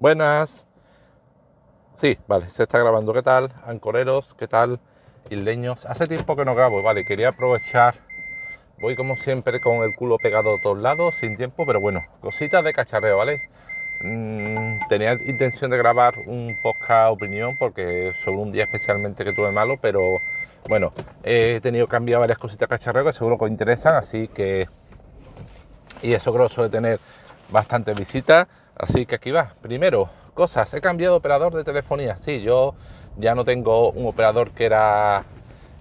Buenas. Sí, vale, se está grabando. ¿Qué tal? Ancoreros, ¿qué tal? Isleños. Hace tiempo que no grabo, vale, quería aprovechar. Voy como siempre con el culo pegado a todos lados, sin tiempo, pero bueno, cositas de cacharreo, ¿vale? Mm, tenía intención de grabar un podcast opinión porque sobre un día especialmente que tuve malo, pero bueno, he tenido que cambiar varias cositas cacharreo que seguro que os interesan, así que... Y eso creo que suele tener bastantes visitas Así que aquí va. Primero, cosas. He cambiado de operador de telefonía. Sí, yo ya no tengo un operador que era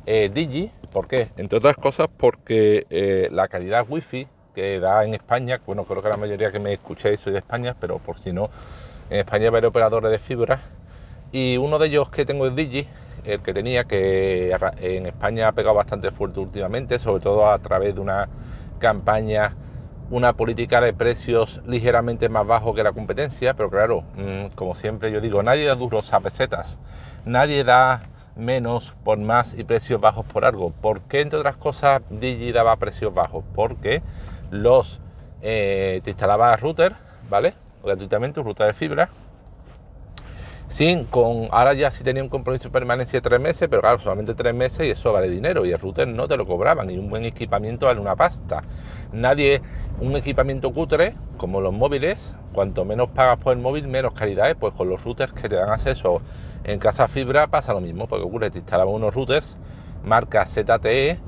eh, Digi. ¿Por qué? Entre otras cosas porque eh, la calidad wifi que da en España, bueno, creo que la mayoría que me escuchéis soy de España, pero por si no, en España hay operadores de fibra. Y uno de ellos que tengo es Digi, el que tenía, que en España ha pegado bastante fuerte últimamente, sobre todo a través de una campaña una política de precios ligeramente más bajo que la competencia, pero claro, mm, como siempre yo digo, nadie da duros a pesetas, nadie da menos por más y precios bajos por algo. ¿Por qué, entre otras cosas, Digi daba precios bajos? Porque los eh, te instalaba router, ¿vale? Gratuitamente, un de fibra, sin con ahora ya sí tenía un compromiso de permanencia de tres meses, pero claro, solamente tres meses y eso vale dinero y el router no te lo cobraban y un buen equipamiento vale una pasta. Nadie, un equipamiento cutre como los móviles, cuanto menos pagas por el móvil, menos calidad es, pues con los routers que te dan acceso en casa fibra pasa lo mismo, porque ocurre, te instalaban unos routers marca ZTE,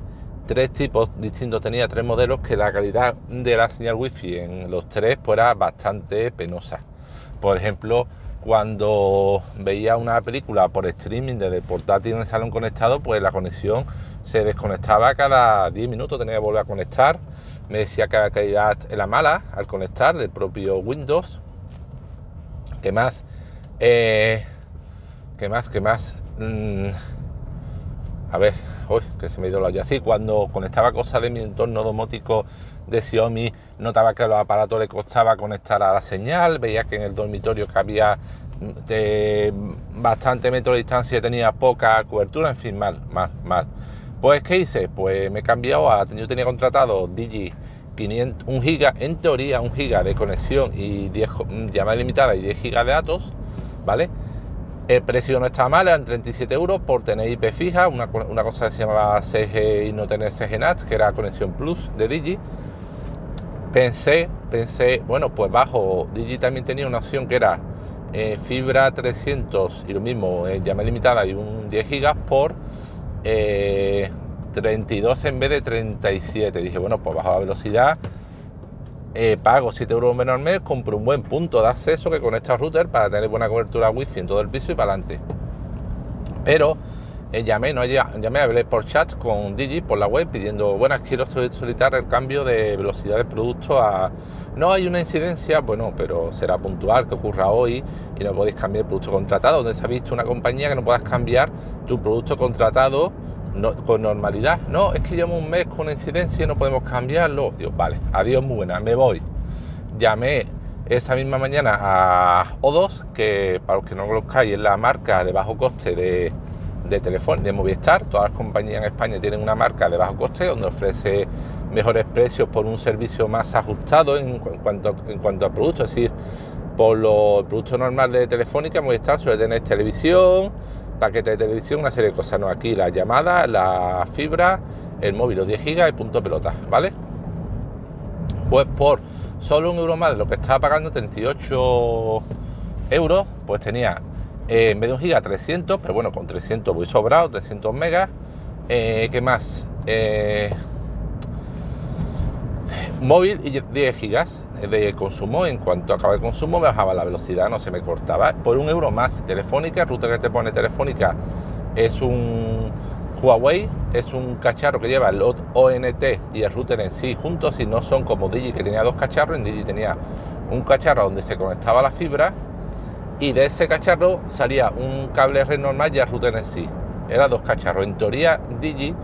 tres tipos distintos, tenía tres modelos que la calidad de la señal wifi en los tres pues era bastante penosa. Por ejemplo, cuando veía una película por streaming desde el portátil en el salón conectado, pues la conexión se desconectaba cada 10 minutos, tenía que volver a conectar. Me decía que la calidad era mala al conectar el propio Windows. ¿Qué más? Eh, ¿Qué más? ¿Qué más? Mm, a ver, uy, que se me dio la ya así. Cuando conectaba cosas de mi entorno domótico de Xiaomi, notaba que a los aparatos le costaba conectar a la señal, veía que en el dormitorio que había de bastante metro de distancia tenía poca cobertura, en fin, mal, mal, mal. Pues, ¿qué hice? Pues me he cambiado a, yo tenía contratado Digi 500, 1 giga, en teoría 1 giga de conexión y 10 llamada limitada y 10 gigas de datos, ¿vale? El precio no está mal, eran 37 euros por tener IP fija, una, una cosa que se llamaba CG y no tener CG NAT, que era conexión plus de Digi pensé, pensé, bueno, pues bajo Digi también tenía una opción que era eh, fibra 300 y lo mismo, eh, llama limitada y un 10 gigas por 32 eh, en vez de 37. Dije, bueno, pues bajo la velocidad, pago 7 euros menos al mes, compro un buen punto de acceso que conecta al router para tener buena cobertura wifi en todo el piso y para adelante. Pero eh, llamé, no, llamé, hablé por chat con Digi por la web pidiendo, buenas, quiero solicitar el cambio de velocidad de producto a... No hay una incidencia, bueno, pero será puntual que ocurra hoy y no podéis cambiar el producto contratado. Donde se ha visto una compañía que no puedas cambiar tu producto contratado con normalidad. No, es que llevo un mes con incidencia y no podemos cambiarlo. Dios, vale, adiós, muy buena, me voy. Llamé esa misma mañana a O2, que para los que no conozcáis es la marca de bajo coste de de teléfono de Movistar. Todas las compañías en España tienen una marca de bajo coste donde ofrece mejores precios por un servicio más ajustado en, cuanto, en cuanto a productos. Es decir, por los productos normales de Telefónica, Movistar suele tener televisión, paquete de televisión, una serie de cosas. No, aquí la llamada, la fibra, el móvil, los 10 gigas y punto pelota, ¿vale? Pues por solo un euro más de lo que estaba pagando, 38 euros, pues tenía eh, en vez de un giga 300, pero bueno, con 300 voy sobrado, 300 megas. Eh, ¿Qué más? Eh, móvil y 10 gigas de consumo. En cuanto acaba el consumo, me bajaba la velocidad, no se me cortaba. Por un euro más, telefónica, el router que te pone telefónica es un Huawei, es un cacharro que lleva el ONT y el router en sí juntos y no son como Digi que tenía dos cacharros. En Digi tenía un cacharro donde se conectaba la fibra y de ese cacharro salía un cable red normal y el router en sí. Era dos cacharros. En teoría, Digi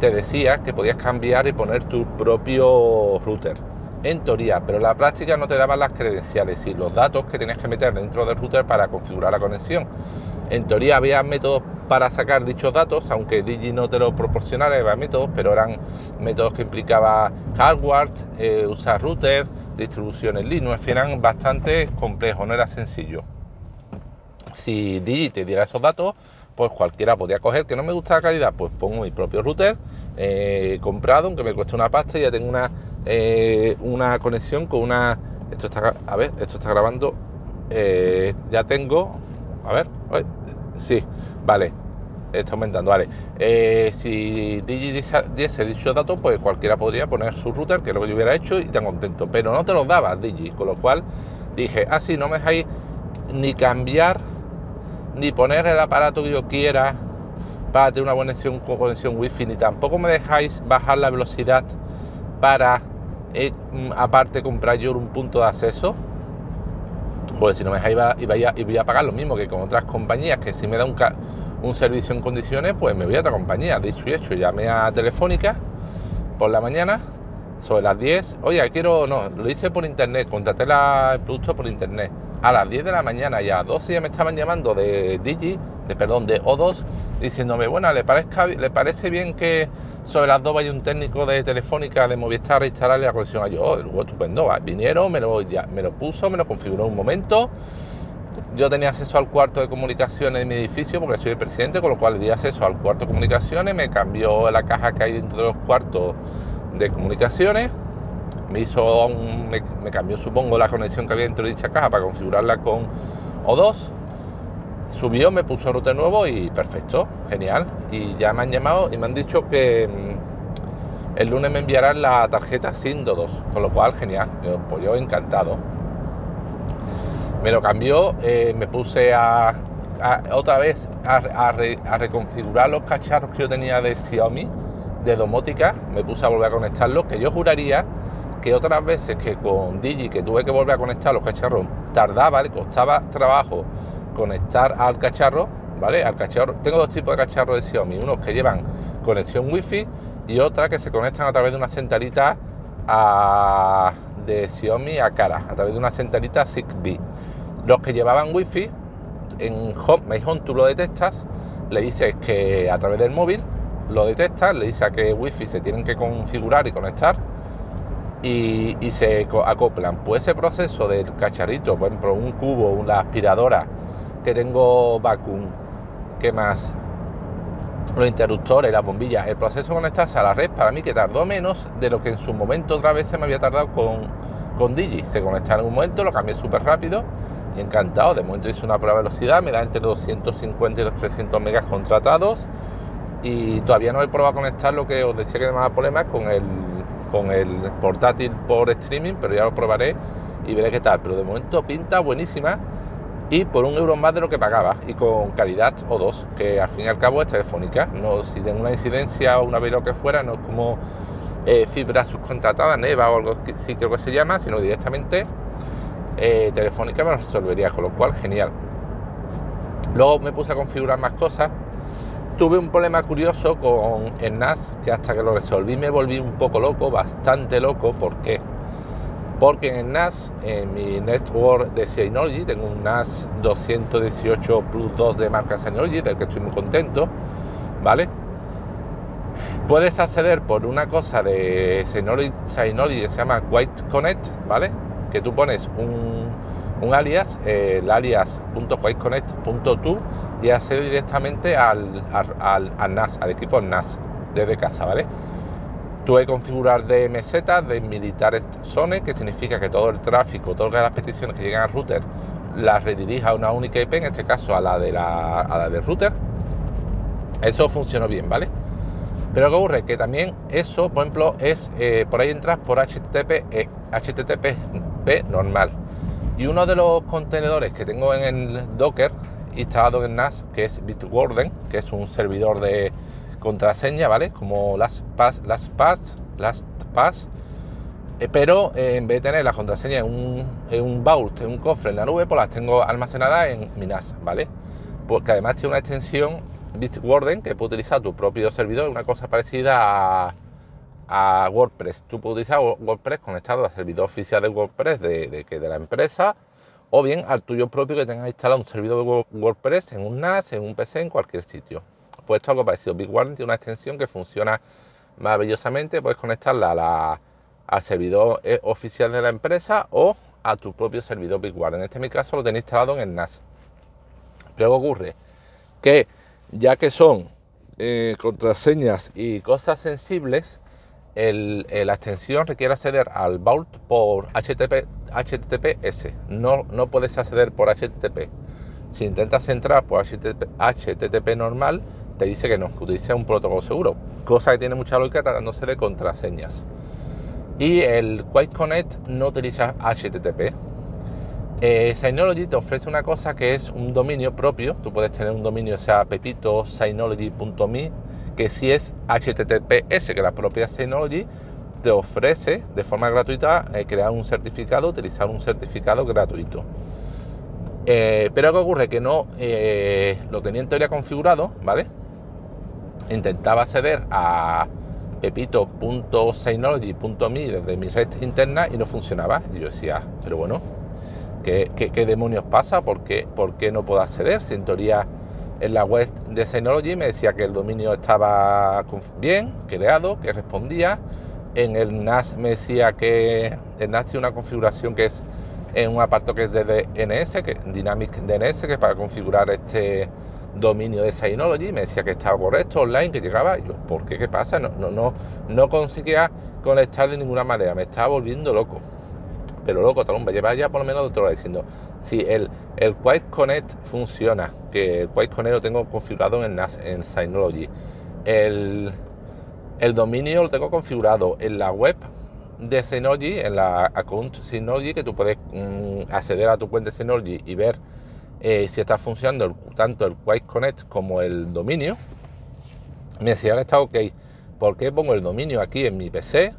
te decía que podías cambiar y poner tu propio router. En teoría, pero en la práctica no te daban las credenciales y los datos que tenías que meter dentro del router para configurar la conexión. En teoría había métodos para sacar dichos datos, aunque Digi no te lo proporcionara, había métodos, pero eran métodos que implicaba hardware, eh, usar router, distribuciones Linux eran bastante complejos, no era sencillo. Si Digi te diera esos datos, pues cualquiera podría coger, que no me gusta la calidad, pues pongo mi propio router eh, comprado, aunque me cueste una pasta y ya tengo una, eh, una conexión con una... Esto está, a ver, esto está grabando, eh, ya tengo, a ver, sí, vale, está aumentando, vale. si Digi diese dicho dato, pues cualquiera podría poner su router, que es lo que yo hubiera hecho, y tan contento. Pero no te lo daba Digi, con lo cual dije, ah, sí, no me dejáis ni cambiar ni poner el aparato que yo quiera para tener una conexión, conexión wifi, ni tampoco me dejáis bajar la velocidad para eh, mm, aparte comprar yo un punto de acceso. Pues si no me iba, y voy a pagar lo mismo que con otras compañías, que si me da un, un servicio en condiciones, pues me voy a otra compañía. Dicho y hecho, llamé a Telefónica por la mañana, sobre las 10. Oye, quiero, no, lo hice por internet, contraté el producto por internet a las 10 de la mañana y a las 12 ya me estaban llamando de Digi, de perdón, de O2, diciéndome, bueno, ¿le, parezca, ¿le parece bien que sobre las 2 vaya un técnico de Telefónica de Movistar a instalarle la conexión a yo? Oh, estupendo, vinieron, me lo, ya, me lo puso, me lo configuró un momento. Yo tenía acceso al cuarto de comunicaciones de mi edificio porque soy el presidente, con lo cual le di acceso al cuarto de comunicaciones, me cambió la caja que hay dentro de los cuartos de comunicaciones me hizo un, me, cambió supongo la conexión que había dentro de dicha caja para configurarla con O2 subió, me puso router nuevo y perfecto, genial. Y ya me han llamado y me han dicho que mm, el lunes me enviarán la tarjeta sin 2 con lo cual genial, yo, pues yo encantado. Me lo cambió, eh, me puse a, otra vez a, reconfigurar los cacharros que yo tenía de Xiaomi de domótica, me puse a volver a conectarlos, que yo juraría que otras veces que con Digi, que tuve que volver a conectar los cacharros, tardaba, le costaba trabajo conectar al cacharro, ¿vale? Al cacharro, tengo dos tipos de cacharros de Xiaomi, unos que llevan conexión wifi y otra que se conectan a través de una centralita de Xiaomi a cara, a través de una centralita Zigbee. Los que llevaban wifi, en Home, My Home tú lo detectas, le dices que a través del móvil lo detectas, le dices a que wifi se tienen que configurar y conectar y, se acoplan. Pues ese proceso del cacharrito, por ejemplo, un cubo, una aspiradora que tengo vacuum, ¿qué más? Los interruptores, las bombillas, el proceso de conectarse a la red para mí que tardó menos de lo que en su momento otra vez se me había tardado con, con Digi. Se conecta en un momento, lo cambié súper rápido y encantado. De momento hice una prueba de velocidad, me da entre 250 y los 300 megas contratados y todavía no he probado a conectar lo que os decía que me daba problemas con el con el portátil por streaming, pero ya lo probaré y veré qué tal. Pero de momento pinta buenísima y por un euro más de lo que pagaba y con calidad o dos, que al fin y al cabo es telefónica. No, si tengo una incidencia o una lo que fuera, no es como eh, fibra subcontratada, Neva o algo sí creo que se llama, sino directamente eh, telefónica me lo resolvería, con lo cual genial. Luego me puse a configurar más cosas tuve un problema curioso con el NAS que hasta que lo resolví me volví un poco loco, bastante loco. ¿Por qué? Porque en el NAS, en mi network de Synology, tengo un NAS 218 Plus 2 de marca Synology, del que estoy muy contento, ¿vale? Puedes acceder por una cosa de Synology, que se llama White Connect, ¿vale? Que tú pones un, un alias, el alias.whiteconnect.to y acceder directamente al, al, NAS, al equipo NAS desde casa, ¿vale? Tuve que configurar DMZ, de Militares Zone, que significa que todo el tráfico, todas las peticiones que llegan al router las redirija a una única IP, en este caso a la de la, a la del router. Eso funcionó bien, ¿vale? Pero ¿qué ocurre? Que también eso, por ejemplo, es eh, por ahí entras por HTTP, eh, HTTP normal. Y uno de los contenedores que tengo en el Docker instalado en NAS, que es Bitwarden, que es un servidor de contraseña, ¿vale? Como LastPass, LastPass, LastPass, eh, pero eh, en vez de tener la contraseña en un, en un vault, en un cofre en la nube, pues las tengo almacenadas en mi NAS, ¿vale? Porque además tiene una extensión Bitwarden que puede utilizar tu propio servidor, una cosa parecida a, WordPress. Tú puedes utilizar WordPress conectado al servidor oficial de WordPress de, que de la empresa o bien al tuyo propio que tengas instalado un servidor de WordPress en un NAS, en un PC, en cualquier sitio. Pues esto es algo parecido. BigWarden tiene una extensión que funciona maravillosamente, puedes conectarla al servidor eh, oficial de la empresa o a tu propio servidor Bitwarden. En este mi caso lo tenéis instalado en el NAS. Pero ¿qué ocurre? Que ya que son eh, contraseñas y cosas sensibles, la extensión requiere acceder al Vault por HTTP, HTTPS. No, no puedes acceder por HTTP. Si intentas entrar por HTTP, normal, te dice que no, que utilice un protocolo seguro. Cosa que tiene mucha lógica tratándose de contraseñas. Y el Quiet Connect no utiliza HTTP. Eh, Synology te ofrece una cosa que es un dominio propio. Tú puedes tener un dominio, sea pepito, synology.me, que si es HTTPS, que la propia Synology te ofrece de forma gratuita eh, crear un certificado, utilizar un certificado gratuito. Eh, pero ¿qué ocurre? Que no lo tenía en teoría configurado, ¿vale? Intentaba acceder a pepito.synology.me desde mi red interna y no funcionaba. Yo decía, pero bueno, ¿qué, demonios pasa? ¿Por qué, ¿Por qué, no puedo acceder? Si en teoría en la web de Synology me decía que el dominio estaba bien, creado, que respondía. En el NAS me decía que el NAS tiene una configuración que es en un apartado que es de DNS, que Dynamic DNS, que es para configurar este dominio de Synology, me decía que estaba correcto online, que llegaba, yo, ¿por qué? ¿Qué pasa? No, no, no, no conseguía conectar de ninguna manera, me estaba volviendo loco. Pero loco, me lleva ya por lo menos hora diciendo, si el, el Quiet Connect funciona, que el Quiet Connect lo tengo configurado en, en Synology, el, el dominio lo tengo configurado en la web de Synology, en la account Synology, que tú puedes mm, acceder a tu cuenta de Synology y ver eh, si está funcionando tanto el Quiet Connect como el dominio. Me decía que está ok. ¿Por qué pongo el dominio aquí en mi PC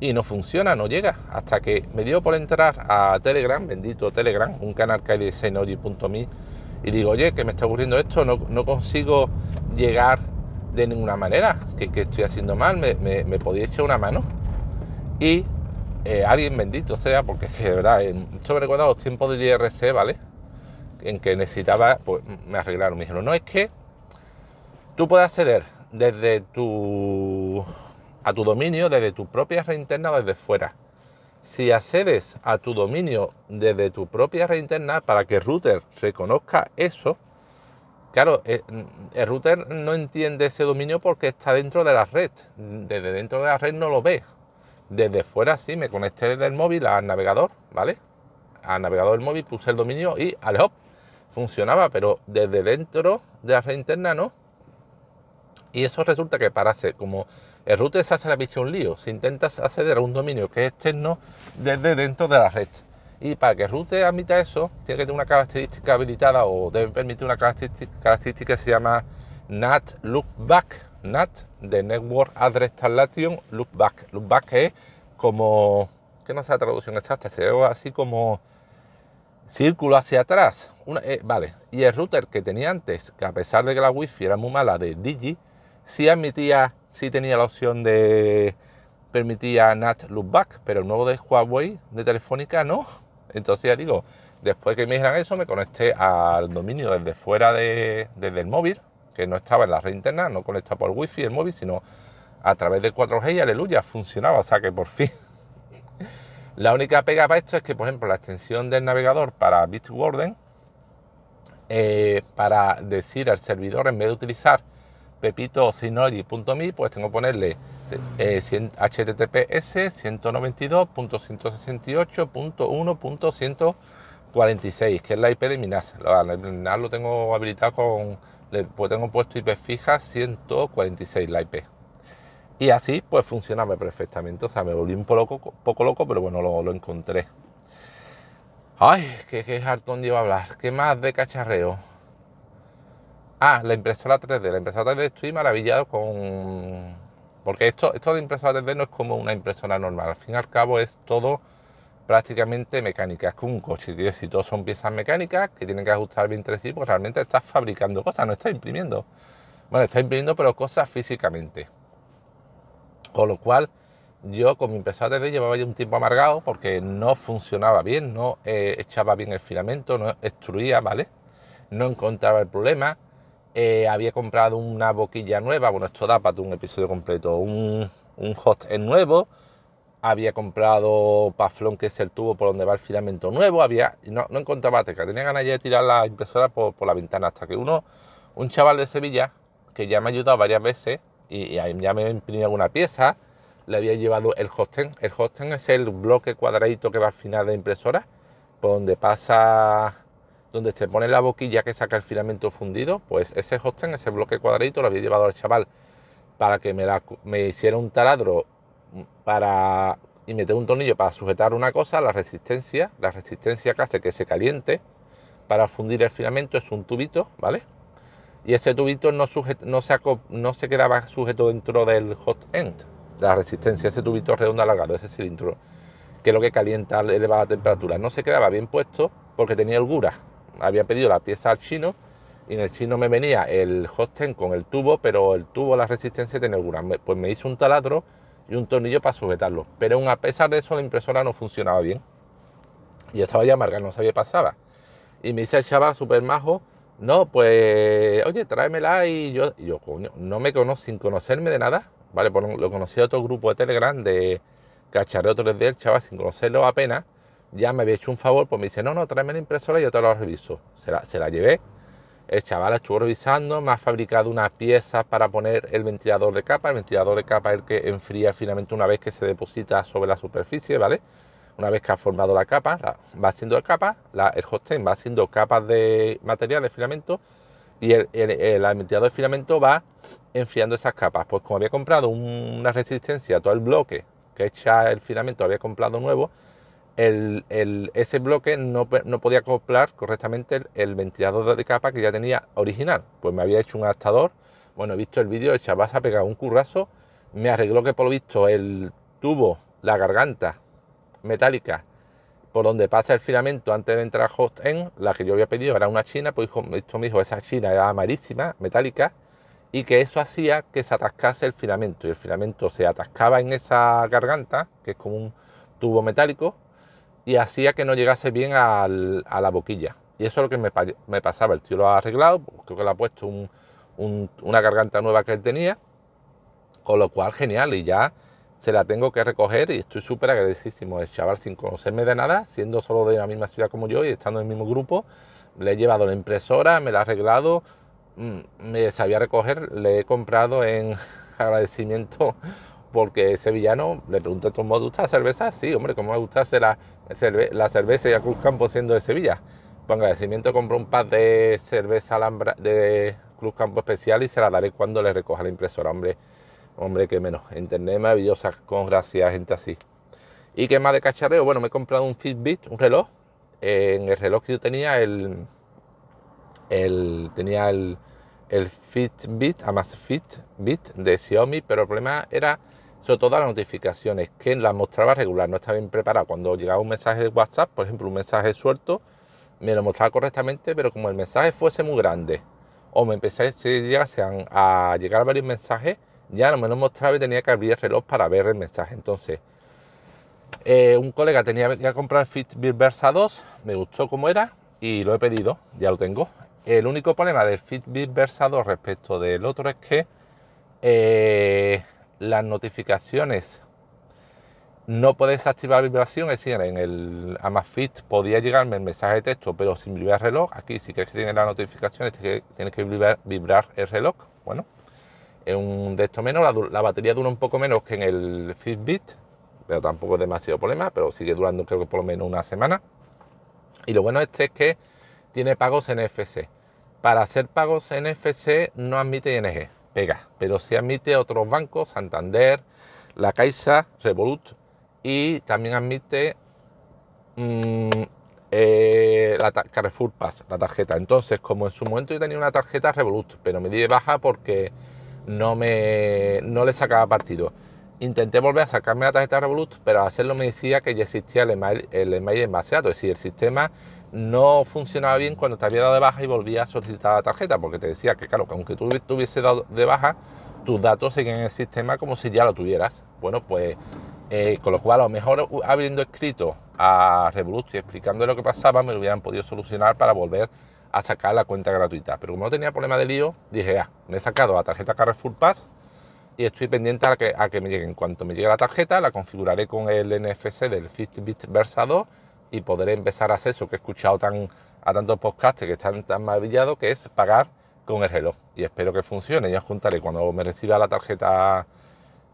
y no funciona, no llega? Hasta que me dio por entrar a Telegram, bendito Telegram, un canal que hay de Synology.me, y digo, oye, que me está ocurriendo esto, no, consigo llegar de ninguna manera, que, estoy haciendo mal, me, me, podía echar una mano. Y eh, alguien bendito sea, porque es que de verdad, esto me recuerda los tiempos del IRC, ¿vale? En que necesitaba, pues me arreglaron. Me dijeron, no es que tú puedes acceder desde tu a tu dominio, desde tu propia red interna o desde fuera. Si accedes a tu dominio desde tu propia red interna para que el router reconozca eso, claro, eh, el router no entiende ese dominio porque está dentro de la red. Desde dentro de la red no lo ve. Desde fuera sí, me conecté desde el móvil al navegador, ¿vale? Al navegador del móvil puse el dominio y al hop funcionaba, pero desde dentro de la red interna no. Y eso resulta que para hacer, como el router se hace la un lío, si intentas acceder a un dominio que es externo desde dentro de la red. Y para que el router admita eso, tiene que tener una característica habilitada o debe permitir una característica, que se llama NAT Loopback. NAT de Network Address Translation Loopback. Loopback es como, que no sé la traducción exacta, sería así como círculo hacia atrás. Eh, vale, y el router que tenía antes, que a pesar de que la wifi era muy mala de Digi, sí admitía, sí tenía la opción de permitía NAT loopback, pero el nuevo de Huawei de Telefónica no. Entonces ya digo, después que me dijeran eso, me conecté al dominio desde fuera de, desde el móvil, que no estaba en la red interna, no conectaba por wifi el móvil, sino a través de 4G y aleluya, funcionaba, o sea que por fin la única pega para esto es que, por ejemplo, la extensión del navegador para Bitwarden, eh, para decir al servidor, en vez de utilizar pepito synology.me, pues tengo que ponerle eh, https 192.168.1.146, que es la IP de mi NAS. El NAS lo tengo habilitado con, pues tengo puesto IP fija 146 la IP. Y así pues funcionaba perfectamente. O sea, me volví un poco poco loco pero bueno, lo, encontré. Ay, qué, qué hartón iba a hablar. ¿Qué más de cacharreo? Ah, la impresora 3D. La impresora 3D estoy maravillado con... Porque esto, esto de impresora 3D no es como una impresora normal. Al fin y al cabo es todo prácticamente mecánica. Es como un coche. Si todos son piezas mecánicas que tienen que ajustar bien entre sí, pues realmente estás fabricando cosas, no estás imprimiendo. Bueno, estás imprimiendo pero cosas físicamente. Con lo cual, yo con mi impresora 3D llevaba ya un tiempo amargado porque no funcionaba bien, no eh, echaba bien el filamento, no extruía, ¿vale? No encontraba el problema. Eh, había comprado una boquilla nueva, bueno, esto da para un episodio completo, un, un host nuevo, había comprado Paflón, que es el tubo por donde va el filamento nuevo, había, no, no encontraba teca, tenía ganas ya de tirar la impresora por, la ventana, hasta que uno, un chaval de Sevilla, que ya me ha ayudado varias veces, y, ya me imprimido alguna pieza, le había llevado el hosten. El hosten es el bloque cuadradito que va al final de la impresora, por donde pasa, donde se pone la boquilla que saca el filamento fundido, pues ese hosten, ese bloque cuadradito, lo había llevado al chaval para que me, me hiciera un taladro para y meter un tornillo para sujetar una cosa, la resistencia, la resistencia que hace que se caliente para fundir el filamento es un tubito, ¿vale? Y ese tubito no, se, quedaba sujeto dentro del hot end, la resistencia, ese tubito redondo alargado, ese cilindro, que es lo que calienta elevada temperatura, no se quedaba bien puesto porque tenía holgura. Había pedido la pieza al chino y en el chino me venía el hot end con el tubo, pero el tubo, la resistencia tenía holgura. Pues me hizo un taladro y un tornillo para sujetarlo. Pero aún a pesar de eso la impresora no funcionaba bien. Y estaba ya amarga, no sabía qué pasaba. Y me dice el chaval súper majo, no, pues, oye, tráemela y yo, yo, coño, no me conozco sin conocerme de nada, ¿vale? Pues lo conocí a otro grupo de Telegram de cacharreo 3D, el chaval, sin conocerlo apenas, ya me había hecho un favor, pues me dice, no, no, tráeme la impresora y yo te la reviso. Se la, se la llevé, el chaval estuvo revisando, me ha fabricado unas piezas para poner el ventilador de capa. El ventilador de capa es el que enfría el filamento una vez que se deposita sobre la superficie, ¿vale? Una vez que ha formado la capa, va haciendo capa, el hosting va haciendo capas de material de filamento y el, ventilador de filamento va enfriando esas capas. Pues como había comprado una resistencia a todo el bloque que echa el filamento, había comprado nuevo, el, ese bloque no, podía acoplar correctamente el, ventilador de capa que ya tenía original. Pues me había hecho un adaptador. Bueno, he visto el vídeo, el chaval se ha pegado un currazo. Me arregló que por lo visto el tubo, la garganta metálica por donde pasa el filamento antes de entrar host en, la que yo había pedido era una china, pues esto me dijo, esa china era amarísima, metálica, y que eso hacía que se atascase el filamento, y el filamento se atascaba en esa garganta, que es como un tubo metálico, y hacía que no llegase bien a la boquilla. Y eso es lo que me, pasaba. El tío lo ha arreglado, creo que le ha puesto una garganta nueva que él tenía, con lo cual genial. Y ya se la tengo que recoger y estoy súper agradecísimo. El chaval, sin conocerme de nada, siendo solo de la misma ciudad como yo y estando en el mismo grupo, le he llevado la impresora, me la ha arreglado, mm, me sabía recoger, le he comprado en agradecimiento porque ese villano le pregunta, ¿cómo te gusta cerveza? Sí, hombre, ¿cómo me gusta la, la cerveza y a Cruz Campo siendo de Sevilla? Pues agradecimiento compró un par de cerveza de Cruz Campo especial y se la daré cuando le recoja la impresora, hombre. Hombre, que menos. Internet maravillosa, con gracias, gente así. ¿Y qué más de cacharreo? Bueno, me he comprado un Fitbit, un reloj. en el reloj que yo tenía, el, el tenía el, el Fitbit, además Fitbit de Xiaomi, pero el problema era sobre todo las notificaciones, que las mostraba regular, no estaba bien preparado. Cuando llegaba un mensaje de WhatsApp, por ejemplo, un mensaje suelto, me lo mostraba correctamente, pero como el mensaje fuese muy grande, o me empecé a, a llegar varios mensajes, ya no me lo mostraba y tenía que abrir el reloj para ver el mensaje. Entonces, eh, un colega tenía que comprar Fitbit Versa 2, me gustó como era y lo he pedido, ya lo tengo. El único problema del Fitbit Versa 2 respecto del otro es que eh, las notificaciones no puedes activar vibración, es decir, en el Amazfit podía llegarme el mensaje de texto, pero sin vibrar el reloj. Aquí sí que tiene las notificaciones, tienes que vibrar, el reloj. Bueno, es un de esto menos, la, batería dura un poco menos que en el Fitbit, pero tampoco es demasiado problema, pero sigue durando creo que por lo menos una semana. Y lo bueno este es que tiene pagos NFC. Para hacer pagos NFC no admite ING pega, pero se admite otros bancos, Santander, la Caixa, Revolut y también admite mm, eh, la Carrefour Pass, la tarjeta. Entonces, como en su momento yo tenía una tarjeta Revolut, pero me di de baja porque no, me, no le sacaba partido. Intenté volver a sacarme la tarjeta Revolut, pero al hacerlo me decía que ya existía el email, el email envaseado, es decir, el sistema no funcionaba bien cuando te había dado de baja y volvía a solicitar la tarjeta, porque te decía que, claro, que aunque tú tuviese dado de baja, tus datos siguen en el sistema como si ya lo tuvieras. Bueno, pues eh, con lo cual, a lo mejor habiendo escrito a Revolut y explicando lo que pasaba, me lo hubieran podido solucionar para volver a sacar la cuenta gratuita. Pero como no tenía problema de lío, dije, ah, me he sacado la tarjeta Carrefour Pass y estoy pendiente a que, a que me llegue. En cuanto me llegue la tarjeta, la configuraré con el NFC del Fitbit Versa 2 y podré empezar a hacer eso que he escuchado tan, a tantos podcasts que están tan maravillados, que es pagar con el reloj. Y espero que funcione. Ya os contaré cuando me reciba la tarjeta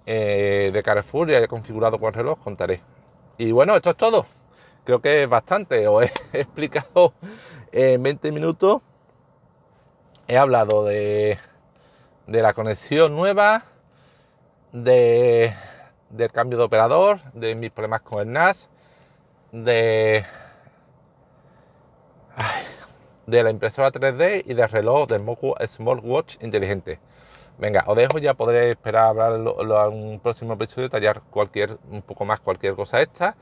eh, de Carrefour y haya configurado con el reloj, contaré. Y bueno, esto es todo. Creo que es bastante. Os he explicado en 20 minutos. He hablado de, la conexión nueva, de, del cambio de operador, de mis problemas con el NAS, de, la impresora 3D y del reloj del Smartwatch inteligente. Venga, os dejo, ya podré esperar a hablar en un próximo episodio, detallar cualquier, un poco más cualquier cosa esta.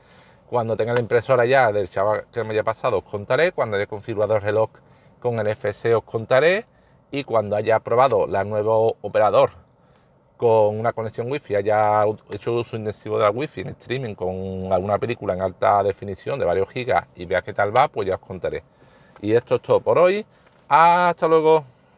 Cuando tenga la impresora ya del chaval que me haya pasado os contaré, cuando haya configurado el reloj con el FC os contaré y cuando haya probado la nuevo operador con una conexión wifi, haya hecho uso intensivo de la wifi en streaming con alguna película en alta definición de varios gigas y vea qué tal va, pues ya os contaré. Y esto es todo por hoy. Hasta luego.